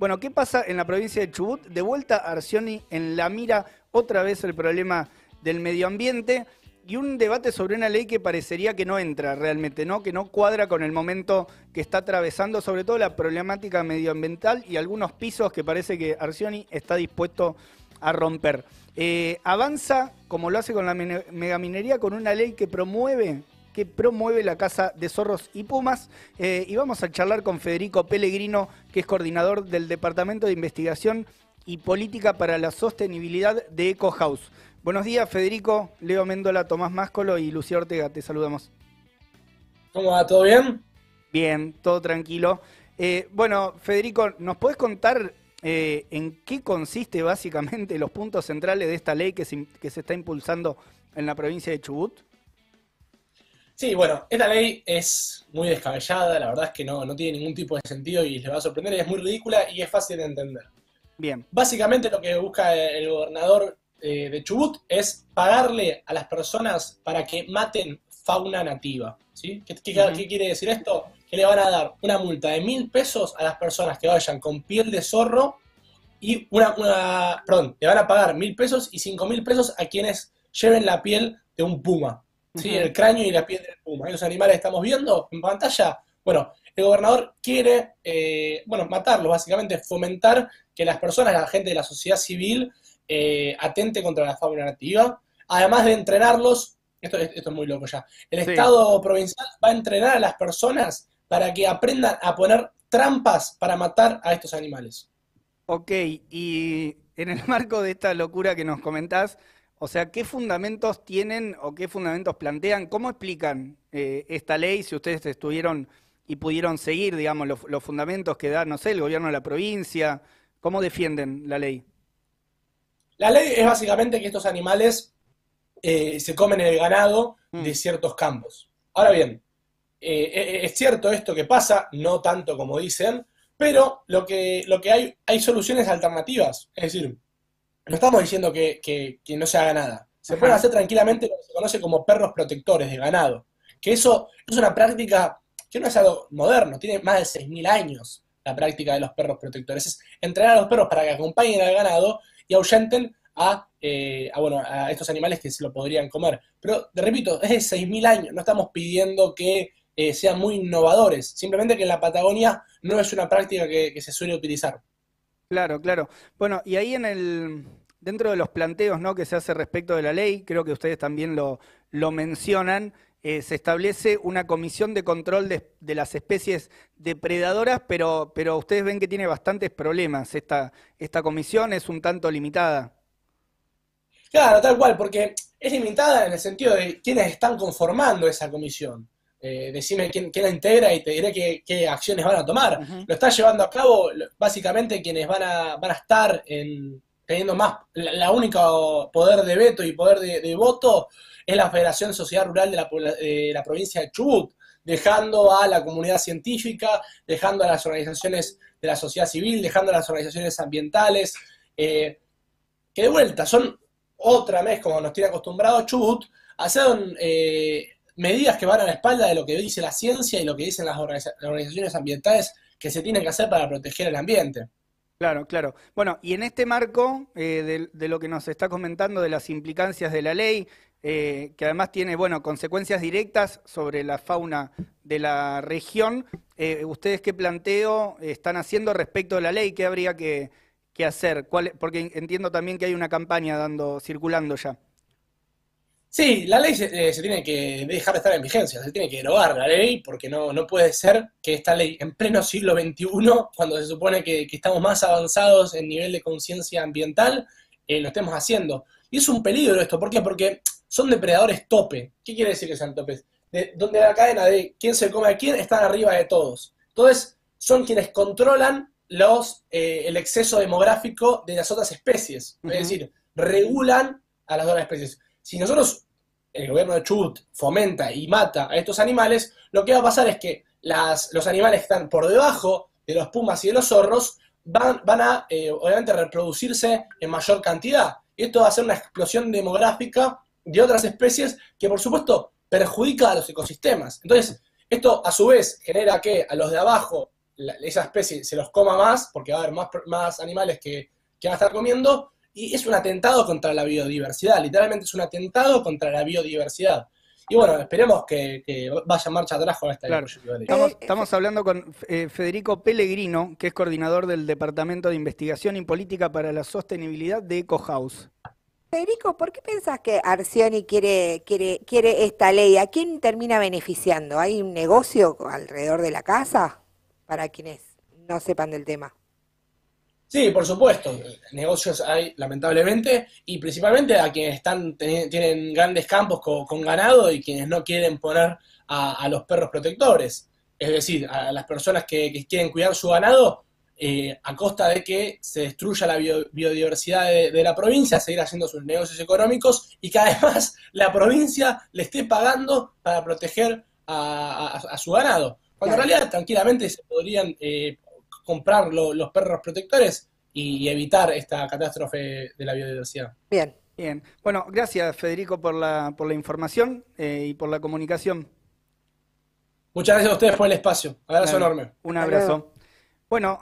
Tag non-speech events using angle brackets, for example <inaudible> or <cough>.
Bueno, ¿qué pasa en la provincia de Chubut? De vuelta Arcioni en la mira otra vez el problema del medio ambiente y un debate sobre una ley que parecería que no entra realmente, ¿no? Que no cuadra con el momento que está atravesando, sobre todo la problemática medioambiental y algunos pisos que parece que Arcioni está dispuesto a romper. Eh, avanza, como lo hace con la megaminería, con una ley que promueve que promueve la Casa de Zorros y Pumas. Eh, y vamos a charlar con Federico Pellegrino, que es coordinador del Departamento de Investigación y Política para la Sostenibilidad de Eco House. Buenos días, Federico, Leo Méndola, Tomás Máscolo y Lucía Ortega, te saludamos. ¿Cómo va? ¿Todo bien? Bien, todo tranquilo. Eh, bueno, Federico, ¿nos puedes contar eh, en qué consiste básicamente los puntos centrales de esta ley que se, que se está impulsando en la provincia de Chubut? Sí, bueno, esta ley es muy descabellada, la verdad es que no, no tiene ningún tipo de sentido y les va a sorprender, es muy ridícula y es fácil de entender. Bien. Básicamente lo que busca el gobernador eh, de Chubut es pagarle a las personas para que maten fauna nativa. ¿sí? ¿Qué, quiere decir esto? Que le van a dar una multa de mil pesos a las personas que vayan con piel de zorro y una, una perdón, le van a pagar mil pesos y cinco mil pesos a quienes lleven la piel de un puma. ¿Sí? El cráneo y la piel del puma. Esos animales que estamos viendo en pantalla, bueno, el gobernador quiere, eh, bueno, matarlos, básicamente fomentar que las personas, la gente de la sociedad civil, eh, atente contra la fauna nativa, además de entrenarlos, esto, esto es muy loco ya, el Estado provincial va a entrenar a las personas para que aprendan a poner trampas para matar a estos animales. Ok, y en el marco de esta locura que nos comentás, o sea, ¿qué fundamentos tienen o qué fundamentos plantean? ¿Cómo explican eh, esta ley si ustedes estuvieron y pudieron seguir, digamos, los, los, fundamentos que da, no sé, el gobierno de la provincia? ¿Cómo defienden la ley? La ley es básicamente que estos animales eh, se comen el ganado mm. de ciertos campos. Ahora bien, eh, eh, es cierto esto que pasa, no tanto como dicen, pero lo que, lo que hay, hay soluciones alternativas. Es decir, no estamos diciendo que, no se haga nada. Se pueden hacer tranquilamente lo que se conoce como perros protectores de ganado. Que eso es una práctica que no es algo moderno, tiene más de 6.000 años la práctica de los perros protectores. Es entrenar a los perros para que acompañen al ganado y ahuyenten eh, a, bueno, a estos animales que se lo podrían comer. Pero, te repito, es de 6.000 años, no estamos pidiendo que eh, sean muy innovadores, simplemente que en la Patagonia no es una práctica que, se suele utilizar. Claro, claro. Bueno, y ahí en el, dentro de los planteos ¿no? que se hace respecto de la ley, creo que ustedes también lo, lo mencionan, eh, se establece una comisión de control de, de, las especies depredadoras, pero, pero ustedes ven que tiene bastantes problemas. Esta, esta comisión es un tanto limitada. Claro, tal cual, porque es limitada en el sentido de quiénes están conformando esa comisión. Eh, decime quién, la integra y te diré qué, acciones van a tomar. Lo está llevando a cabo básicamente quienes van a, van a estar en, teniendo más, la, única poder de veto y poder de voto es la Federación Sociedad Rural de la, provincia de Chubut, dejando a la comunidad científica, dejando a las organizaciones de la sociedad civil, dejando a las organizaciones ambientales, eh, que de vuelta son otra vez, como nos tiene acostumbrado Chubut, a eh, medidas que van a la espalda de lo que dice la ciencia y lo que dicen las, organizaciones ambientales que se tienen que hacer para proteger el ambiente. Claro, claro. Bueno, y en este marco eh, de, lo que nos está comentando de las implicancias de la ley, eh, que además tiene, bueno, consecuencias directas sobre la fauna de la región. Eh, ¿Ustedes qué planteo están haciendo respecto de la ley? ¿Qué habría que, hacer? porque entiendo también que hay una campaña dando, circulando ya. Sí, la ley se, se, tiene que dejar de estar en vigencia, se tiene que derogar la ley, porque no, no puede ser que esta ley, en pleno siglo XXI, cuando se supone que, estamos más avanzados en nivel de conciencia ambiental, lo estemos haciendo. Y es un peligro esto, ¿por qué? Porque son depredadores tope. ¿Qué quiere decir que sean topes? De, donde la cadena de quién se come a quién está arriba de todos. Entonces, son quienes controlan los, eh, el exceso demográfico de las otras especies. Es decir, regulan a las otras especies. Si nosotros, el gobierno de Chubut, fomenta y mata a estos animales, lo que va a pasar es que las, los animales que están por debajo de los pumas y de los zorros van, a, eh, obviamente, reproducirse en mayor cantidad. Y esto va a ser una explosión demográfica de otras especies que por supuesto perjudica a los ecosistemas. Entonces, esto a su vez genera que a los de abajo esa especie se los coma más, porque va a haber más, más animales que, que van a estar comiendo, y es un atentado contra la biodiversidad, literalmente es un atentado contra la biodiversidad. Y bueno, esperemos que, vaya marcha atrás con esta claro. Estamos, estamos, hablando con eh, Federico Pellegrino, que es coordinador del Departamento de Investigación y Política para la Sostenibilidad de EcoHouse. Federico, ¿por qué pensás que Arcioni quiere, quiere, quiere esta ley? ¿A quién termina beneficiando? ¿Hay un negocio alrededor de la casa? Para quienes no sepan del tema. Sí, por supuesto. Negocios hay, lamentablemente, y principalmente a quienes están tienen grandes campos con, ganado y quienes no quieren poner a, los perros protectores. Es decir, a las personas que, quieren cuidar su ganado eh, a costa de que se destruya la biodiversidad de, la provincia, seguir haciendo sus negocios económicos y que además <laughs> la provincia le esté pagando para proteger a, su ganado. Cuando en realidad tranquilamente se podrían eh, comprar los perros protectores y, evitar esta catástrofe de la biodiversidad. Bien. Bien. Bueno, gracias Federico por la, por la información eh, y por la comunicación. Muchas gracias a ustedes por el espacio. Abrazo enorme. Un abrazo. Bueno.